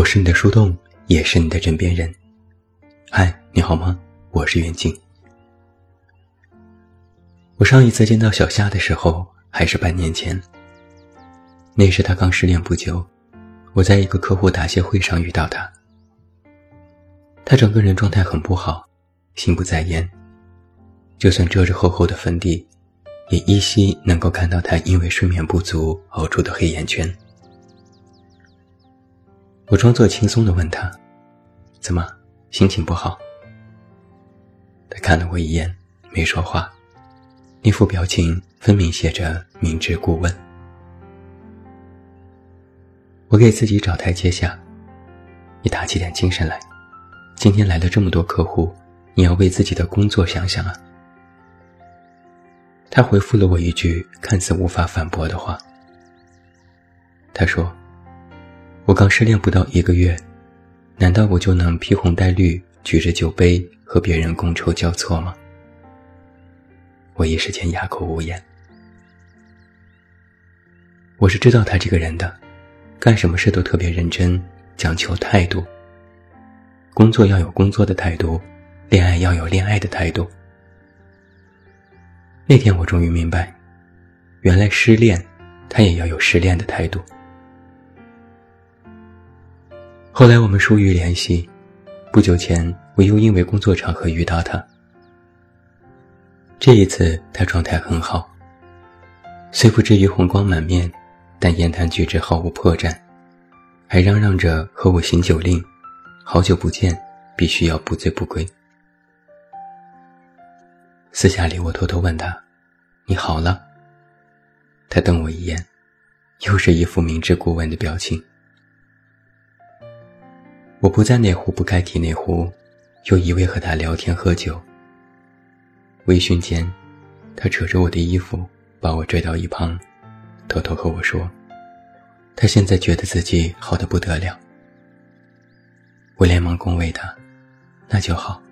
我是你的树洞，也是你的枕边人。嗨，你好吗？我是袁静。我上一次见到小夏的时候，还是半年前。那时他刚失恋不久，我在一个客户答谢会上遇到他。他整个人状态很不好，心不在焉。就算遮着厚厚的粉底，也依稀能够看到他因为睡眠不足熬出的黑眼圈。我装作轻松地问他：“怎么，心情不好？”他看了我一眼，没说话，那副表情分明写着明知故问。我给自己找台阶下，你打起点精神来。今天来了这么多客户，你要为自己的工作想想啊。他回复了我一句看似无法反驳的话。他说。我刚失恋不到一个月，难道我就能披红戴绿，举着酒杯和别人觥筹交错吗？我一时间哑口无言。我是知道他这个人的，干什么事都特别认真，讲求态度。工作要有工作的态度，恋爱要有恋爱的态度。那天我终于明白，原来失恋，他也要有失恋的态度。后来我们疏于联系，不久前我又因为工作场合遇到他。这一次他状态很好，虽不至于红光满面，但言谈举止毫无破绽，还嚷嚷着和我行酒令，好久不见，必须要不醉不归。私下里我偷偷问他：“你好了？”他瞪我一眼，又是一副明知故问的表情。我不在那壶不开提那壶，又一味和他聊天喝酒。微醺间，他扯着我的衣服，把我拽到一旁，偷偷和我说：“他现在觉得自己好的不得了。”我连忙恭维他：“那就好，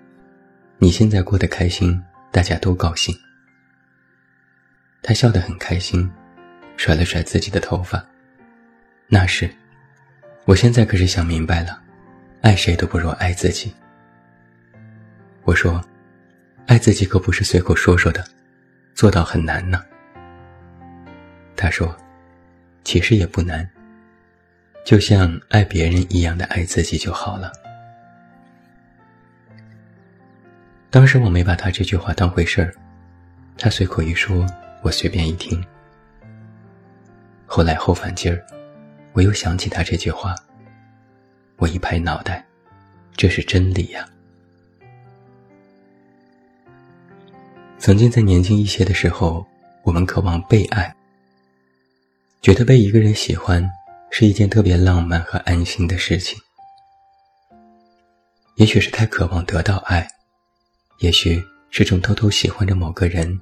你现在过得开心，大家都高兴。”他笑得很开心，甩了甩自己的头发：“那是，我现在可是想明白了。”爱谁都不如爱自己。我说，爱自己可不是随口说说的，做到很难呢。他说，其实也不难，就像爱别人一样的爱自己就好了。当时我没把他这句话当回事儿，他随口一说，我随便一听。后来后反劲儿，我又想起他这句话。我一拍脑袋，这是真理呀！曾经在年轻一些的时候，我们渴望被爱，觉得被一个人喜欢是一件特别浪漫和安心的事情。也许是太渴望得到爱，也许是正偷偷喜欢着某个人，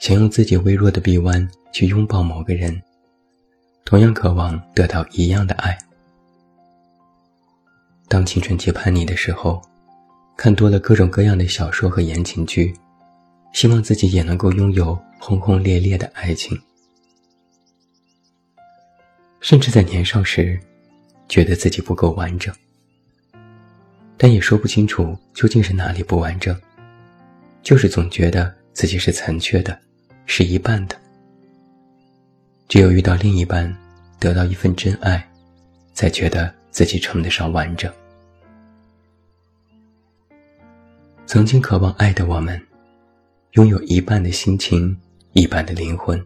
想用自己微弱的臂弯去拥抱某个人，同样渴望得到一样的爱。当青春期叛逆的时候，看多了各种各样的小说和言情剧，希望自己也能够拥有轰轰烈烈的爱情。甚至在年少时，觉得自己不够完整，但也说不清楚究竟是哪里不完整，就是总觉得自己是残缺的，是一半的。只有遇到另一半，得到一份真爱，才觉得。自己称得上完整。曾经渴望爱的我们，拥有一半的心情，一半的灵魂，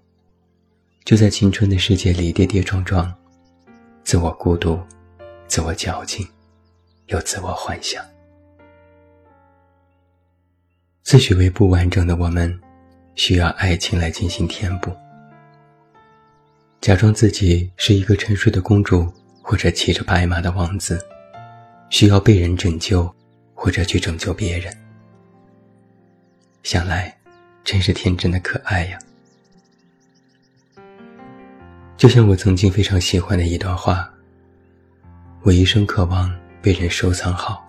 就在青春的世界里跌跌撞撞，自我孤独，自我矫情，又自我幻想。自诩为不完整的我们，需要爱情来进行填补，假装自己是一个沉睡的公主。或者骑着白马的王子，需要被人拯救，或者去拯救别人。想来，真是天真的可爱呀！就像我曾经非常喜欢的一段话：“我一生渴望被人收藏好，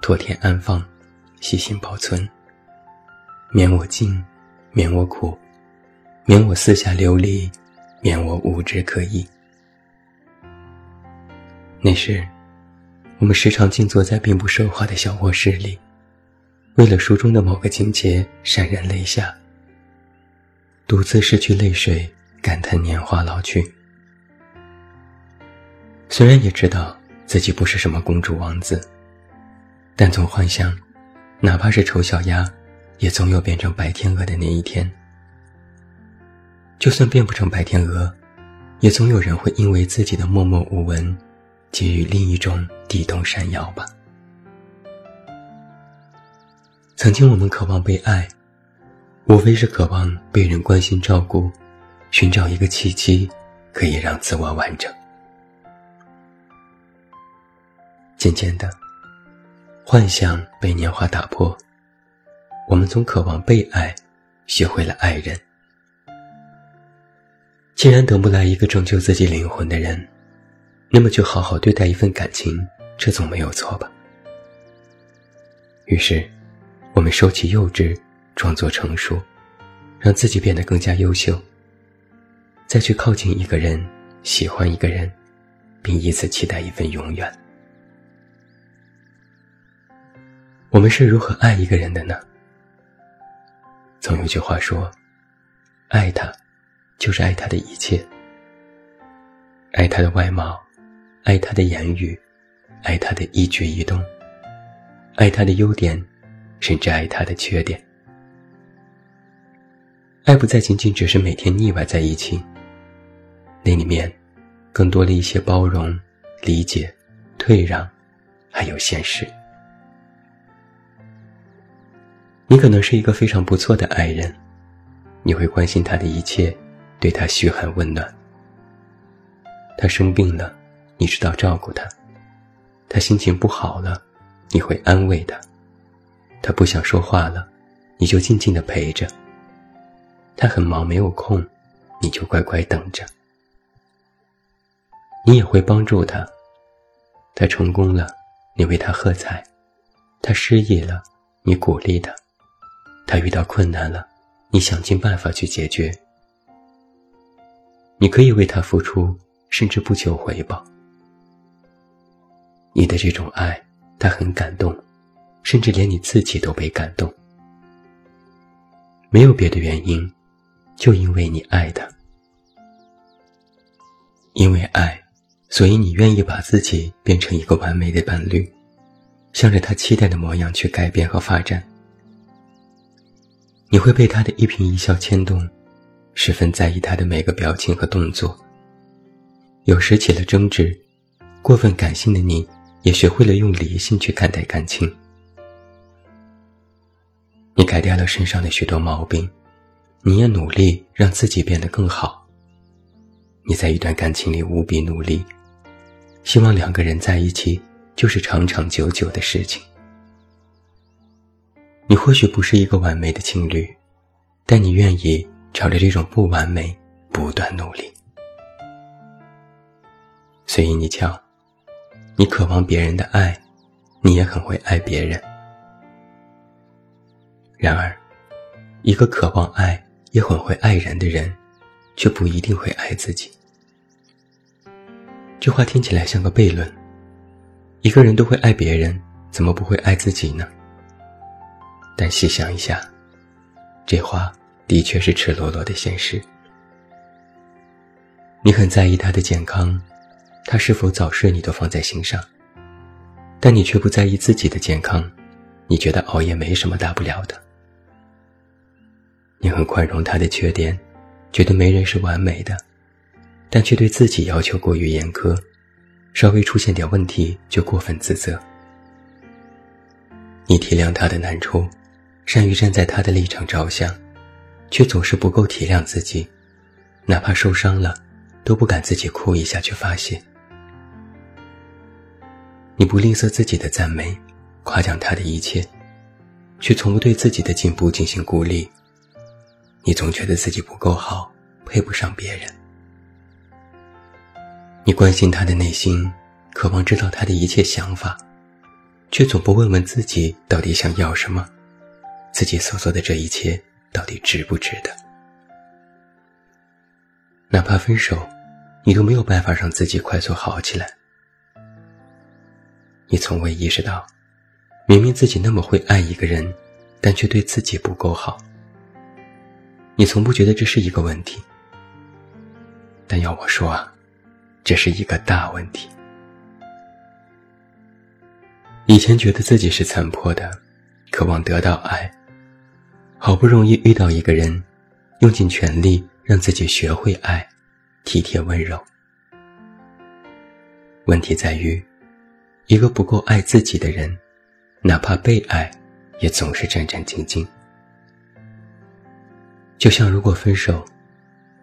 妥帖安放，细心保存，免我惊，免我苦，免我四下流离，免我无枝可依。”那时，我们时常静坐在并不奢华的小卧室里，为了书中的某个情节潸然泪下，独自拭去泪水，感叹年华老去。虽然也知道自己不是什么公主王子，但总幻想，哪怕是丑小鸭，也总有变成白天鹅的那一天。就算变不成白天鹅，也总有人会因为自己的默默无闻。给予另一种地动山摇吧。曾经我们渴望被爱，无非是渴望被人关心照顾，寻找一个契机，可以让自我完整。渐渐的，幻想被年华打破，我们从渴望被爱，学会了爱人。既然等不来一个拯救自己灵魂的人。那么就好好对待一份感情，这总没有错吧？于是，我们收起幼稚，装作成熟，让自己变得更加优秀，再去靠近一个人，喜欢一个人，并以此期待一份永远。我们是如何爱一个人的呢？总有句话说：“爱他，就是爱他的一切，爱他的外貌。”爱他的言语，爱他的一举一动，爱他的优点，甚至爱他的缺点。爱不再仅仅只是每天腻歪在一起，那里面更多了一些包容、理解、退让，还有现实。你可能是一个非常不错的爱人，你会关心他的一切，对他嘘寒问暖。他生病了。你知道照顾他，他心情不好了，你会安慰他；他不想说话了，你就静静的陪着。他很忙没有空，你就乖乖等着。你也会帮助他，他成功了，你为他喝彩；他失意了，你鼓励他；他遇到困难了，你想尽办法去解决。你可以为他付出，甚至不求回报。你的这种爱，他很感动，甚至连你自己都被感动。没有别的原因，就因为你爱他。因为爱，所以你愿意把自己变成一个完美的伴侣，向着他期待的模样去改变和发展。你会被他的一颦一笑牵动，十分在意他的每个表情和动作。有时起了争执，过分感性的你。也学会了用理性去看待感情。你改掉了身上的许多毛病，你也努力让自己变得更好。你在一段感情里无比努力，希望两个人在一起就是长长久久的事情。你或许不是一个完美的情侣，但你愿意朝着这种不完美不断努力。所以你瞧。你渴望别人的爱，你也很会爱别人。然而，一个渴望爱也很会爱人的人，却不一定会爱自己。这话听起来像个悖论：一个人都会爱别人，怎么不会爱自己呢？但细想一下，这话的确是赤裸裸的现实。你很在意他的健康。他是否早睡，你都放在心上，但你却不在意自己的健康，你觉得熬夜没什么大不了的。你很宽容他的缺点，觉得没人是完美的，但却对自己要求过于严苛，稍微出现点问题就过分自责。你体谅他的难处，善于站在他的立场着想，却总是不够体谅自己，哪怕受伤了，都不敢自己哭一下去发泄。你不吝啬自己的赞美，夸奖他的一切，却从不对自己的进步进行鼓励。你总觉得自己不够好，配不上别人。你关心他的内心，渴望知道他的一切想法，却总不问问自己到底想要什么，自己所做的这一切到底值不值得？哪怕分手，你都没有办法让自己快速好起来。你从未意识到，明明自己那么会爱一个人，但却对自己不够好。你从不觉得这是一个问题，但要我说啊，这是一个大问题。以前觉得自己是残破的，渴望得到爱，好不容易遇到一个人，用尽全力让自己学会爱，体贴温柔。问题在于，一个不够爱自己的人，哪怕被爱，也总是战战兢兢。就像如果分手，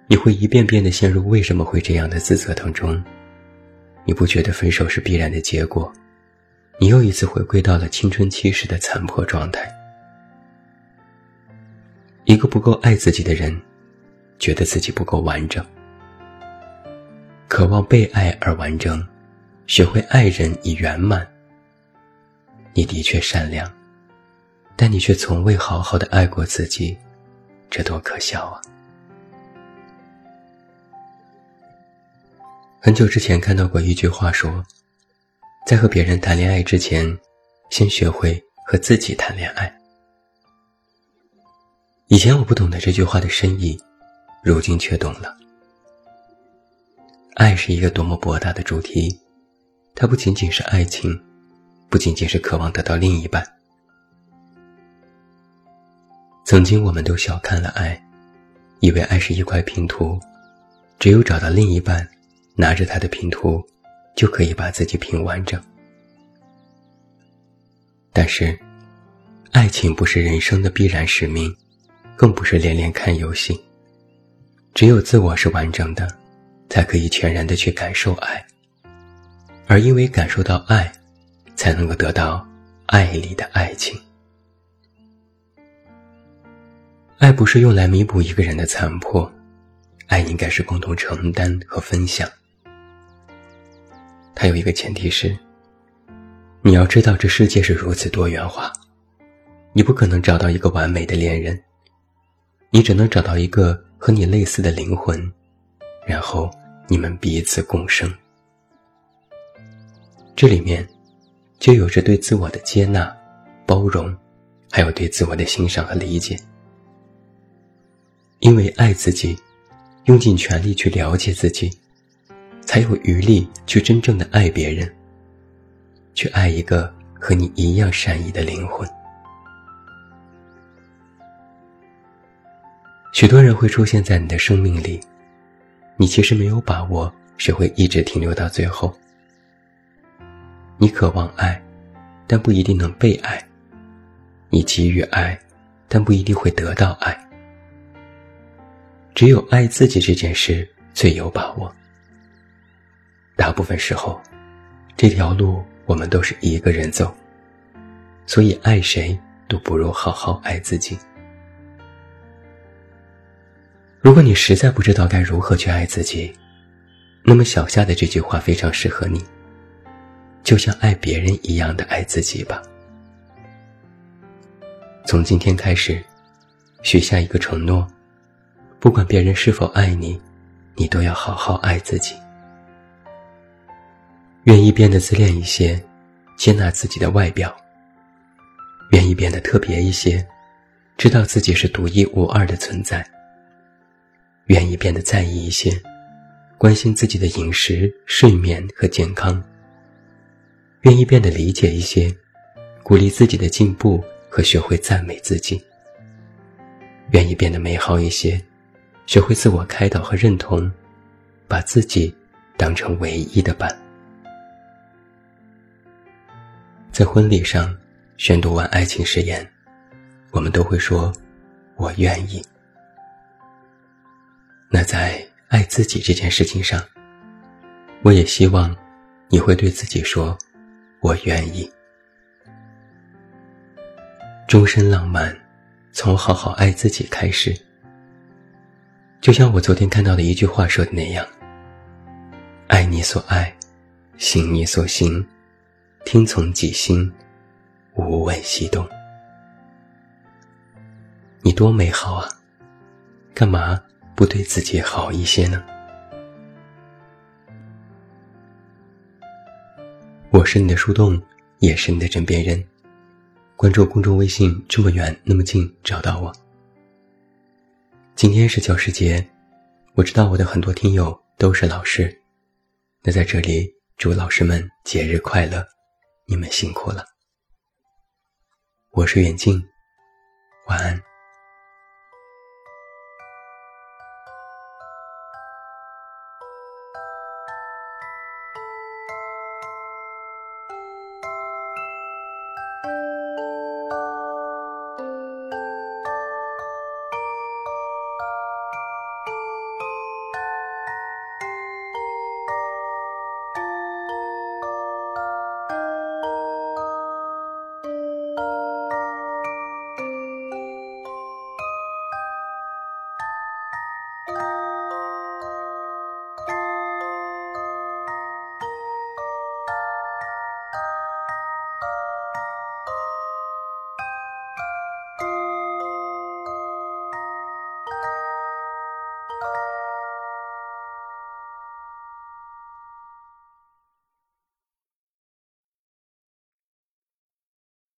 你会一遍遍的陷入为什么会这样的自责当中，你不觉得分手是必然的结果？你又一次回归到了青春期时的残破状态。一个不够爱自己的人，觉得自己不够完整，渴望被爱而完整，学会爱人以圆满。你的确善良，但你却从未好好的爱过自己，这多可笑啊！很久之前看到过一句话说。在和别人谈恋爱之前，先学会和自己谈恋爱。以前我不懂得这句话的深意，如今却懂了。爱是一个多么博大的主题，它不仅仅是爱情，不仅仅是渴望得到另一半。曾经我们都小看了爱，以为爱是一块拼图，只有找到另一半，拿着他的拼图。就可以把自己拼完整。但是，爱情不是人生的必然使命，更不是连连看游戏。只有自我是完整的，才可以全然的去感受爱。而因为感受到爱，才能够得到爱里的爱情。爱不是用来弥补一个人的残破，爱应该是共同承担和分享。它有一个前提是，你要知道这世界是如此多元化，你不可能找到一个完美的恋人，你只能找到一个和你类似的灵魂，然后你们彼此共生。这里面就有着对自我的接纳、包容，还有对自我的欣赏和理解。因为爱自己，用尽全力去了解自己。才有余力去真正的爱别人，去爱一个和你一样善意的灵魂。许多人会出现在你的生命里，你其实没有把握谁会一直停留到最后。你渴望爱，但不一定能被爱；你给予爱，但不一定会得到爱。只有爱自己这件事最有把握。大部分时候，这条路我们都是一个人走，所以爱谁都不如好好爱自己。如果你实在不知道该如何去爱自己，那么小夏的这句话非常适合你。就像爱别人一样的爱自己吧。从今天开始，许下一个承诺：不管别人是否爱你，你都要好好爱自己。愿意变得自恋一些，接纳自己的外表；愿意变得特别一些，知道自己是独一无二的存在；愿意变得在意一些，关心自己的饮食、睡眠和健康；愿意变得理解一些，鼓励自己的进步和学会赞美自己；愿意变得美好一些，学会自我开导和认同，把自己当成唯一的伴。在婚礼上宣读完爱情誓言，我们都会说“我愿意”。那在爱自己这件事情上，我也希望你会对自己说“我愿意”。终身浪漫，从好好爱自己开始。就像我昨天看到的一句话说的那样：“爱你所爱，行你所行。”听从己心，无问西东。你多美好啊！干嘛不对自己好一些呢？我是你的树洞，也是你的枕边人。关注公众微信，这么远那么近，找到我。今天是教师节，我知道我的很多听友都是老师，那在这里祝老师们节日快乐，你们辛苦了。我是远近，晚安。